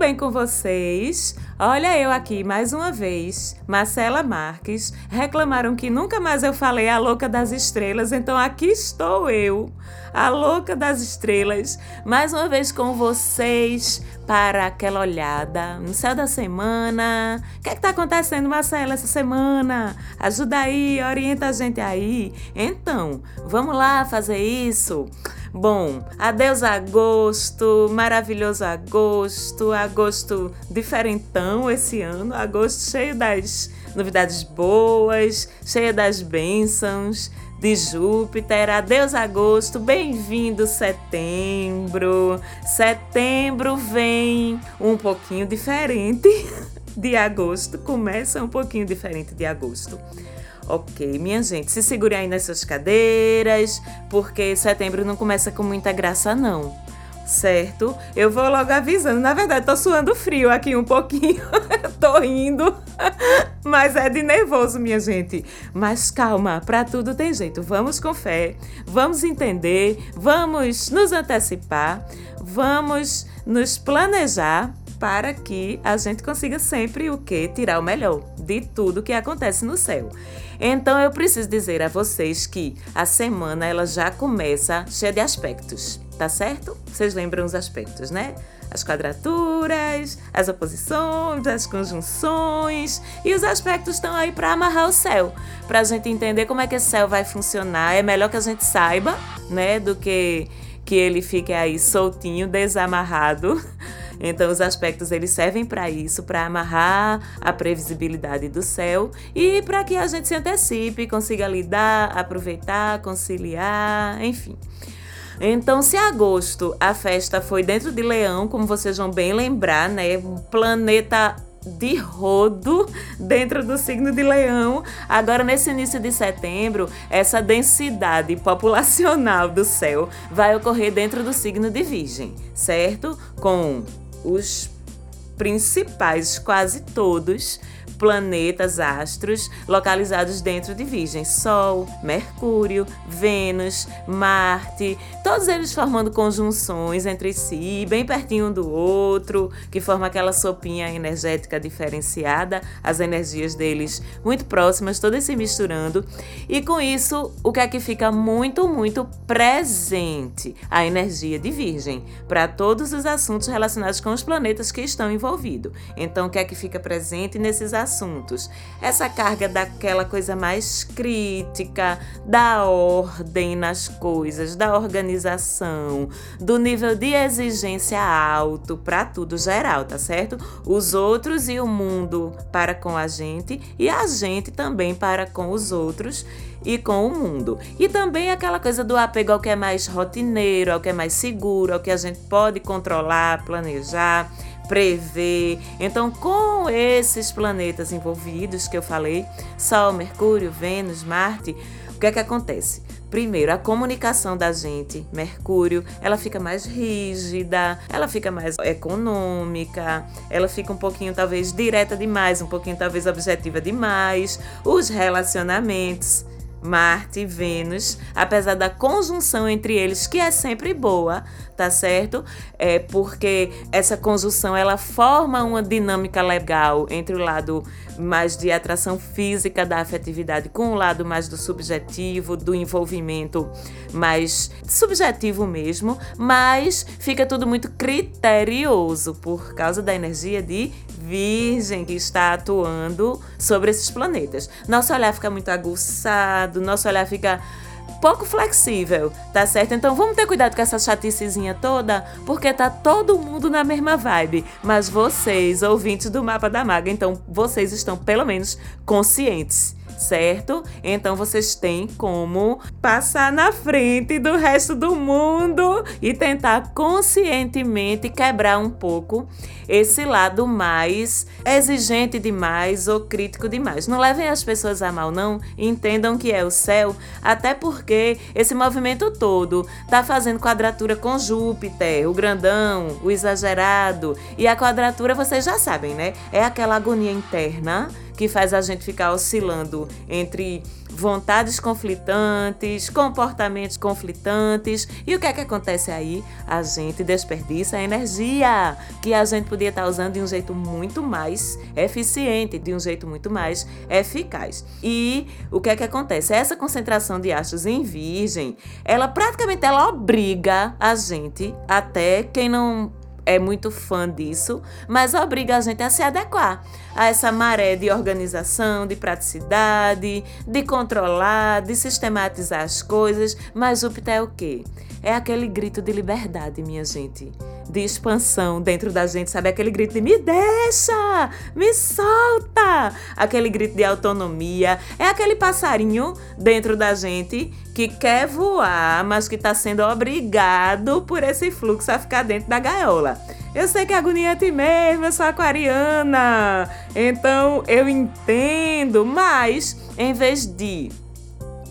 bem com vocês? Olha eu aqui mais uma vez, Marcela Marques. Reclamaram que nunca mais eu falei a louca das estrelas, então aqui estou eu, a louca das estrelas, mais uma vez com vocês para aquela olhada no céu da semana. O que é está acontecendo, Marcela, essa semana? Ajuda aí, orienta a gente aí. Então, vamos lá fazer isso. Bom, adeus agosto, maravilhoso agosto, agosto diferentão esse ano, agosto cheio das novidades boas, cheio das bênçãos de Júpiter. Adeus agosto, bem-vindo setembro. Setembro vem um pouquinho diferente de agosto, começa um pouquinho diferente de agosto. Ok, minha gente, se segure aí nas suas cadeiras, porque setembro não começa com muita graça, não. Certo? Eu vou logo avisando. Na verdade, tô suando frio aqui um pouquinho. tô indo. Mas é de nervoso, minha gente. Mas calma, para tudo tem jeito. Vamos com fé, vamos entender, vamos nos antecipar, vamos nos planejar para que a gente consiga sempre o que? Tirar o melhor de tudo que acontece no céu. Então eu preciso dizer a vocês que a semana ela já começa cheia de aspectos, tá certo? Vocês lembram os aspectos, né? As quadraturas, as oposições, as conjunções e os aspectos estão aí para amarrar o céu, para a gente entender como é que esse céu vai funcionar. É melhor que a gente saiba, né, do que que ele fique aí soltinho, desamarrado então os aspectos eles servem para isso, para amarrar a previsibilidade do céu e para que a gente se antecipe, consiga lidar, aproveitar, conciliar, enfim. Então, se agosto a festa foi dentro de Leão, como vocês vão bem lembrar, né? Um planeta de rodo dentro do signo de Leão. Agora, nesse início de setembro, essa densidade populacional do céu vai ocorrer dentro do signo de Virgem, certo? Com os principais, quase todos, planetas, astros localizados dentro de Virgem: Sol, Mercúrio, Vênus, Marte, todos eles formando conjunções entre si, bem pertinho um do outro, que forma aquela sopinha energética diferenciada, as energias deles muito próximas, todas se misturando. E com isso, o que é que fica muito, muito presente? A energia de Virgem, para todos os assuntos relacionados com os planetas que estão envolvidos. Então, o que é que fica presente nesses assuntos? Assuntos. Essa carga daquela coisa mais crítica, da ordem nas coisas, da organização, do nível de exigência alto para tudo geral, tá certo? Os outros e o mundo para com a gente e a gente também para com os outros e com o mundo. E também aquela coisa do apego ao que é mais rotineiro, ao que é mais seguro, ao que a gente pode controlar, planejar prever. Então, com esses planetas envolvidos que eu falei, Sol, Mercúrio, Vênus, Marte, o que é que acontece? Primeiro, a comunicação da gente, Mercúrio, ela fica mais rígida, ela fica mais econômica, ela fica um pouquinho talvez direta demais, um pouquinho talvez objetiva demais. Os relacionamentos, Marte e Vênus, apesar da conjunção entre eles, que é sempre boa, tá certo? É porque essa conjunção ela forma uma dinâmica legal entre o lado mais de atração física da afetividade com o lado mais do subjetivo, do envolvimento mais subjetivo mesmo, mas fica tudo muito criterioso por causa da energia de Virgem que está atuando sobre esses planetas. Nosso olhar fica muito aguçado, nosso olhar fica pouco flexível, tá certo? Então vamos ter cuidado com essa chaticezinha toda, porque tá todo mundo na mesma vibe. Mas vocês, ouvintes do Mapa da Maga, então vocês estão pelo menos conscientes certo? Então vocês têm como passar na frente do resto do mundo e tentar conscientemente quebrar um pouco esse lado mais exigente demais ou crítico demais. Não levem as pessoas a mal, não. Entendam que é o céu, até porque esse movimento todo tá fazendo quadratura com Júpiter, o grandão, o exagerado. E a quadratura vocês já sabem, né? É aquela agonia interna que faz a gente ficar oscilando entre vontades conflitantes, comportamentos conflitantes. E o que é que acontece aí? A gente desperdiça a energia que a gente podia estar usando de um jeito muito mais eficiente, de um jeito muito mais eficaz. E o que é que acontece? Essa concentração de astros em virgem, ela praticamente ela obriga a gente, até quem não é muito fã disso, mas obriga a gente a se adequar a essa maré de organização, de praticidade, de controlar, de sistematizar as coisas. Mas Júpiter é o quê? É aquele grito de liberdade, minha gente. De expansão dentro da gente, sabe? Aquele grito de me deixa, me solta. Aquele grito de autonomia. É aquele passarinho dentro da gente que quer voar, mas que está sendo obrigado por esse fluxo a ficar dentro da gaiola. Eu sei que é agoniante mesmo, eu sou aquariana, então eu entendo, mas em vez de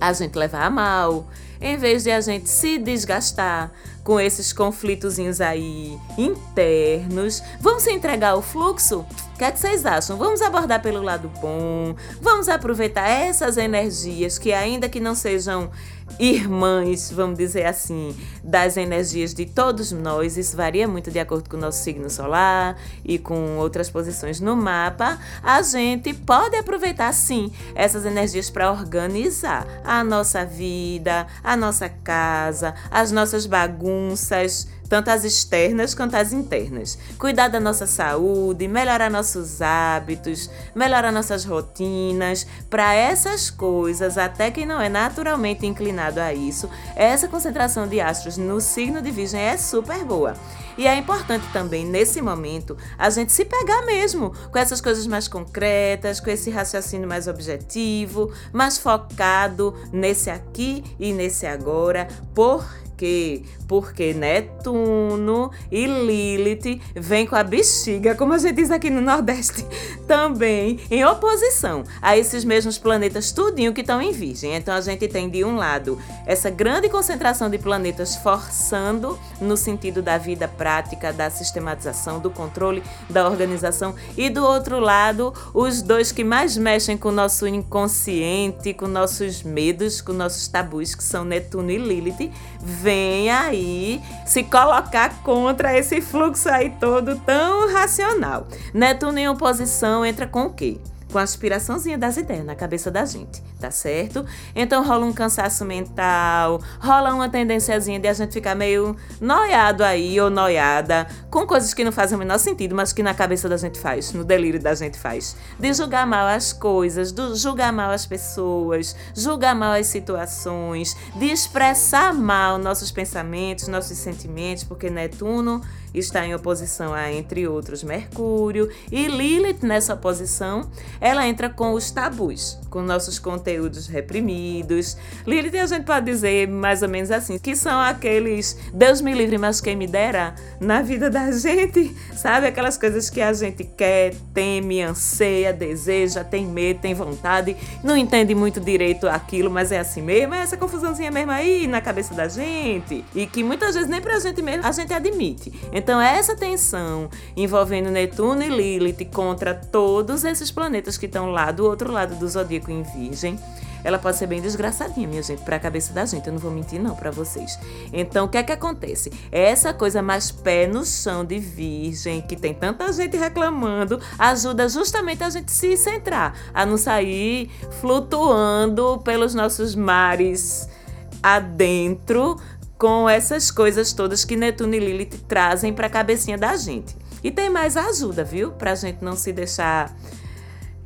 a gente levar a mal, em vez de a gente se desgastar com esses conflitozinhos aí internos, vamos se entregar ao fluxo? Que, é que vocês acham? Vamos abordar pelo lado bom, vamos aproveitar essas energias que, ainda que não sejam irmãs, vamos dizer assim, das energias de todos nós. Isso varia muito de acordo com o nosso signo solar e com outras posições no mapa. A gente pode aproveitar sim essas energias para organizar a nossa vida, a nossa casa, as nossas bagunças tanto as externas quanto as internas. Cuidar da nossa saúde, melhorar nossos hábitos, melhorar nossas rotinas. Para essas coisas, até quem não é naturalmente inclinado a isso, essa concentração de astros no signo de Virgem é super boa. E é importante também, nesse momento, a gente se pegar mesmo com essas coisas mais concretas, com esse raciocínio mais objetivo, mais focado nesse aqui e nesse agora. Por quê? Porque Netuno e Lilith vêm com a bexiga, como a gente diz aqui no Nordeste, também em oposição a esses mesmos planetas tudinho que estão em Virgem. Então a gente tem de um lado essa grande concentração de planetas forçando no sentido da vida prática, da sistematização, do controle, da organização, e do outro lado os dois que mais mexem com o nosso inconsciente, com nossos medos, com nossos tabus, que são Netuno e Lilith, vem aí se colocar contra esse fluxo aí todo tão racional. Netuno em oposição entra com o quê? Com a aspiraçãozinha das ideias na cabeça da gente, tá certo? Então rola um cansaço mental, rola uma tendênciazinha de a gente ficar meio noiado aí ou noiada com coisas que não fazem o menor sentido, mas que na cabeça da gente faz, no delírio da gente faz. De julgar mal as coisas, de julgar mal as pessoas, julgar mal as situações, de expressar mal nossos pensamentos, nossos sentimentos, porque Netuno está em oposição a, entre outros, Mercúrio e Lilith nessa oposição, ela entra com os tabus, com nossos conteúdos reprimidos. Lilith a gente pode dizer mais ou menos assim, que são aqueles Deus me livre, mas quem me dera na vida da gente, sabe? Aquelas coisas que a gente quer, teme, anseia, deseja, tem medo, tem vontade, não entende muito direito aquilo, mas é assim mesmo, é essa confusãozinha mesmo aí na cabeça da gente e que muitas vezes nem pra gente mesmo a gente admite. Então, essa tensão envolvendo Netuno e Lilith contra todos esses planetas que estão lá do outro lado do zodíaco em Virgem, ela pode ser bem desgraçadinha, minha gente, para a cabeça da gente. Eu não vou mentir não para vocês. Então, o que é que acontece? Essa coisa mais pé no chão de virgem, que tem tanta gente reclamando, ajuda justamente a gente se centrar, a não sair flutuando pelos nossos mares adentro com essas coisas todas que Netuno e Lilith trazem para a cabecinha da gente. E tem mais ajuda, viu? Para a gente não se deixar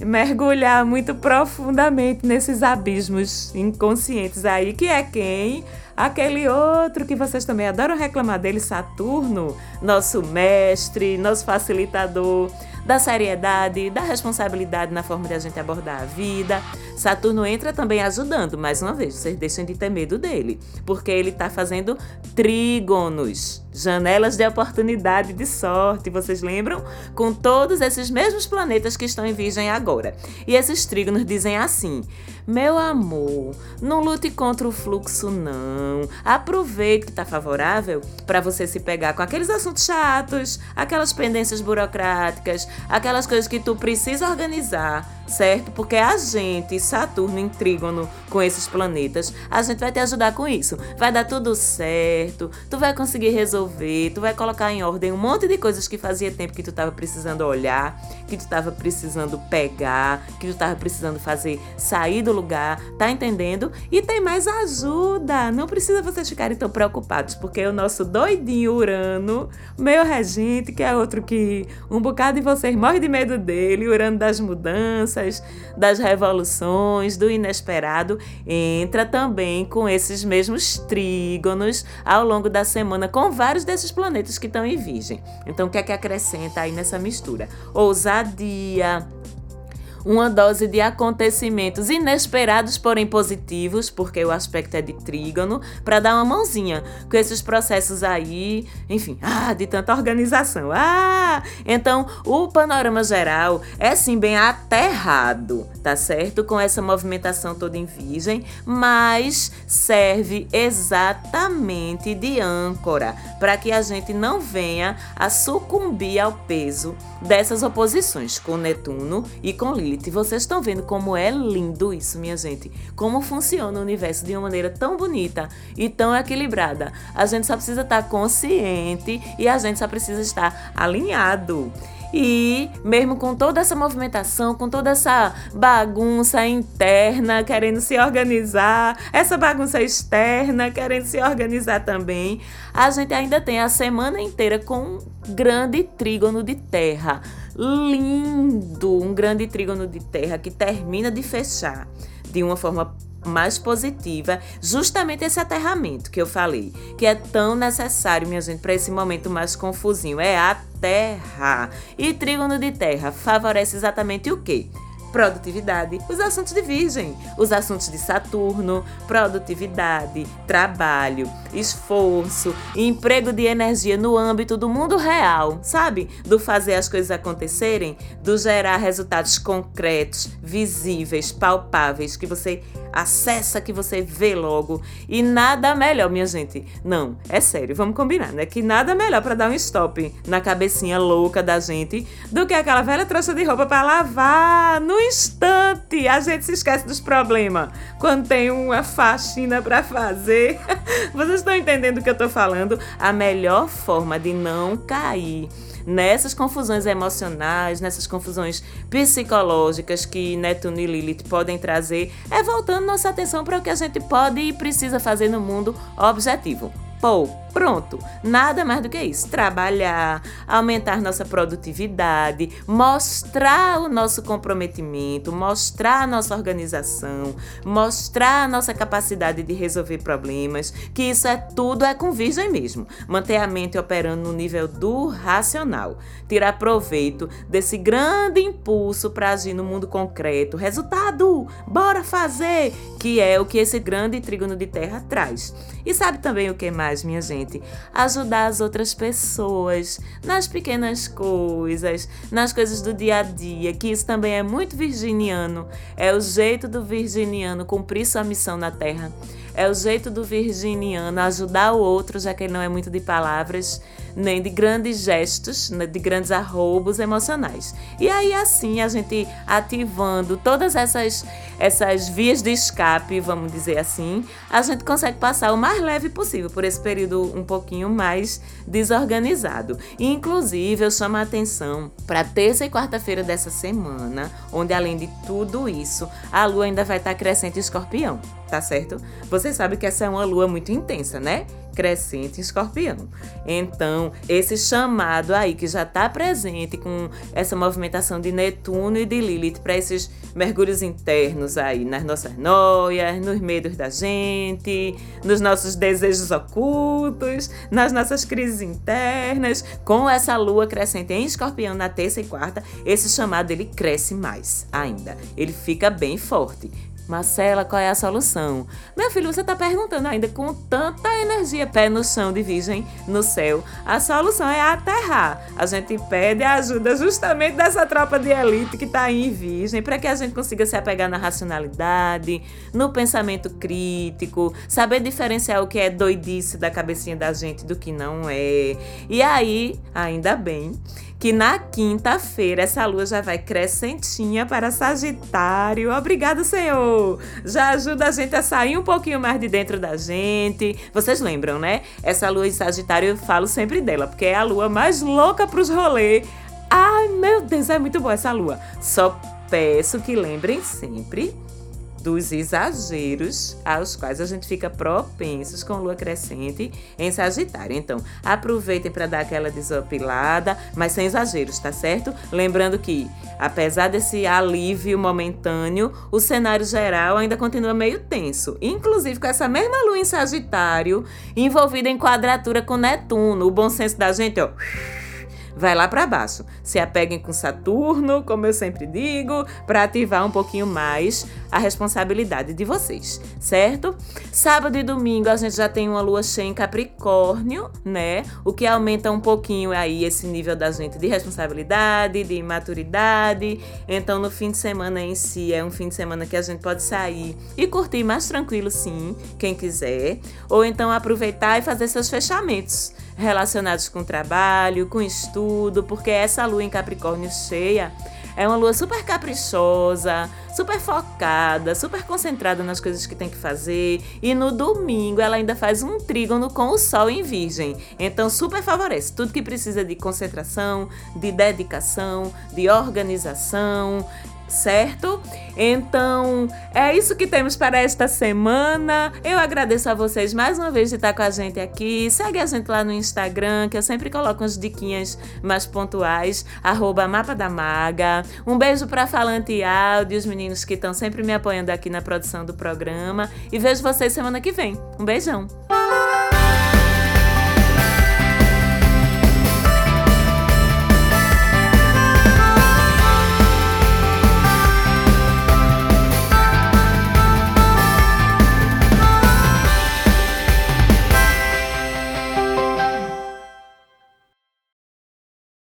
mergulhar muito profundamente nesses abismos inconscientes aí, que é quem? Aquele outro que vocês também adoram reclamar dele, Saturno, nosso mestre, nosso facilitador da seriedade, da responsabilidade na forma de a gente abordar a vida. Saturno entra também ajudando, mais uma vez, vocês deixem de ter medo dele, porque ele está fazendo trígonos, janelas de oportunidade de sorte, vocês lembram? Com todos esses mesmos planetas que estão em Virgem agora. E esses trígonos dizem assim: meu amor, não lute contra o fluxo, não. Aproveite que está favorável para você se pegar com aqueles assuntos chatos, aquelas pendências burocráticas, aquelas coisas que tu precisa organizar certo? Porque a gente, Saturno em trígono com esses planetas, a gente vai te ajudar com isso. Vai dar tudo certo, tu vai conseguir resolver, tu vai colocar em ordem um monte de coisas que fazia tempo que tu tava precisando olhar, que tu tava precisando pegar, que tu tava precisando fazer sair do lugar, tá entendendo? E tem mais ajuda. Não precisa vocês ficarem tão preocupados, porque o nosso doidinho Urano, meu regente, que é outro que um bocado de vocês morre de medo dele, Urano das mudanças, das revoluções, do inesperado, entra também com esses mesmos trígonos ao longo da semana com vários desses planetas que estão em Virgem. Então, o que é que acrescenta aí nessa mistura? Ousadia, uma dose de acontecimentos inesperados, porém positivos, porque o aspecto é de trígono, para dar uma mãozinha com esses processos aí, enfim, ah, de tanta organização. Ah, então o panorama geral é sim bem aterrado, tá certo? Com essa movimentação toda em virgem, mas serve exatamente de âncora para que a gente não venha a sucumbir ao peso dessas oposições com Netuno e com Lilith. Lilith. Vocês estão vendo como é lindo isso, minha gente? Como funciona o universo de uma maneira tão bonita e tão equilibrada. A gente só precisa estar consciente e a gente só precisa estar alinhado. E mesmo com toda essa movimentação, com toda essa bagunça interna querendo se organizar, essa bagunça externa querendo se organizar também, a gente ainda tem a semana inteira com um grande trígono de terra. Lindo! Um grande trígono de terra que termina de fechar de uma forma mais positiva, justamente esse aterramento que eu falei, que é tão necessário, minha gente, para esse momento mais confusinho, é a terra. E trígono de terra favorece exatamente o quê? Produtividade, os assuntos de Virgem, os assuntos de Saturno, produtividade, trabalho, esforço, emprego de energia no âmbito do mundo real, sabe? Do fazer as coisas acontecerem, do gerar resultados concretos, visíveis, palpáveis, que você acessa, que você vê logo. E nada melhor, minha gente. Não, é sério, vamos combinar, né? Que nada melhor para dar um stop na cabecinha louca da gente do que aquela velha trouxa de roupa para lavar no instante. A gente se esquece dos problemas quando tem uma faxina para fazer. Vocês estão entendendo o que eu tô falando? A melhor forma de não cair nessas confusões emocionais, nessas confusões psicológicas que Netuno e Lilith podem trazer, é voltando nossa atenção para o que a gente pode e precisa fazer no mundo objetivo. Pô, Pronto, nada mais do que isso. Trabalhar, aumentar nossa produtividade, mostrar o nosso comprometimento, mostrar a nossa organização, mostrar a nossa capacidade de resolver problemas, que isso é tudo é com virgem mesmo. Manter a mente operando no nível do racional, tirar proveito desse grande impulso para agir no mundo concreto. Resultado, bora fazer, que é o que esse grande trígono de terra traz. E sabe também o que mais, minha gente? Gente, ajudar as outras pessoas nas pequenas coisas, nas coisas do dia a dia, que isso também é muito virginiano. É o jeito do virginiano cumprir sua missão na Terra. É o jeito do virginiano ajudar o outro, já que ele não é muito de palavras, nem de grandes gestos, né, de grandes arroubos emocionais. E aí, assim, a gente ativando todas essas, essas vias de escape, vamos dizer assim, a gente consegue passar o mais leve possível por esse período um pouquinho mais desorganizado. E, inclusive, eu chamo a atenção para terça e quarta-feira dessa semana, onde além de tudo isso, a lua ainda vai estar crescente em escorpião tá certo? Você sabe que essa é uma lua muito intensa, né? Crescente em escorpião. Então, esse chamado aí que já está presente com essa movimentação de Netuno e de Lilith para esses mergulhos internos aí, nas nossas noias, nos medos da gente, nos nossos desejos ocultos, nas nossas crises internas, com essa lua crescente em escorpião na terça e quarta, esse chamado ele cresce mais ainda. Ele fica bem forte. Marcela, qual é a solução? Meu filho, você está perguntando ainda com tanta energia, pé no chão de virgem no céu. A solução é aterrar. A gente pede a ajuda justamente dessa tropa de elite que está aí em virgem, para que a gente consiga se apegar na racionalidade, no pensamento crítico, saber diferenciar o que é doidice da cabecinha da gente do que não é. E aí, ainda bem que na quinta-feira essa lua já vai crescentinha para Sagitário. Obrigado, Senhor! Já ajuda a gente a sair um pouquinho mais de dentro da gente. Vocês lembram, né? Essa lua em Sagitário eu falo sempre dela, porque é a lua mais louca para os rolês. Ai, meu Deus, é muito boa essa lua. Só peço que lembrem sempre dos exageros aos quais a gente fica propensos com lua crescente em Sagitário. Então, aproveitem para dar aquela desopilada, mas sem exageros, tá certo? Lembrando que, apesar desse alívio momentâneo, o cenário geral ainda continua meio tenso, inclusive com essa mesma lua em Sagitário envolvida em quadratura com Netuno. O bom senso da gente, ó vai lá para baixo. Se apeguem com Saturno, como eu sempre digo, para ativar um pouquinho mais a responsabilidade de vocês, certo? Sábado e domingo a gente já tem uma lua cheia em Capricórnio, né? O que aumenta um pouquinho aí esse nível da gente de responsabilidade, de maturidade. Então, no fim de semana em si, é um fim de semana que a gente pode sair e curtir mais tranquilo, sim, quem quiser. Ou então aproveitar e fazer seus fechamentos relacionados com trabalho, com estudo, porque essa lua em Capricórnio cheia é uma lua super caprichosa, super focada, super concentrada nas coisas que tem que fazer. E no domingo ela ainda faz um trígono com o Sol em Virgem. Então, super favorece tudo que precisa de concentração, de dedicação, de organização certo? Então, é isso que temos para esta semana. Eu agradeço a vocês mais uma vez de estar com a gente aqui. Segue a gente lá no Instagram, que eu sempre coloco umas diquinhas mais pontuais, arroba Mapa da Maga. Um beijo para Falante Áudio, os meninos que estão sempre me apoiando aqui na produção do programa. E vejo vocês semana que vem. Um beijão!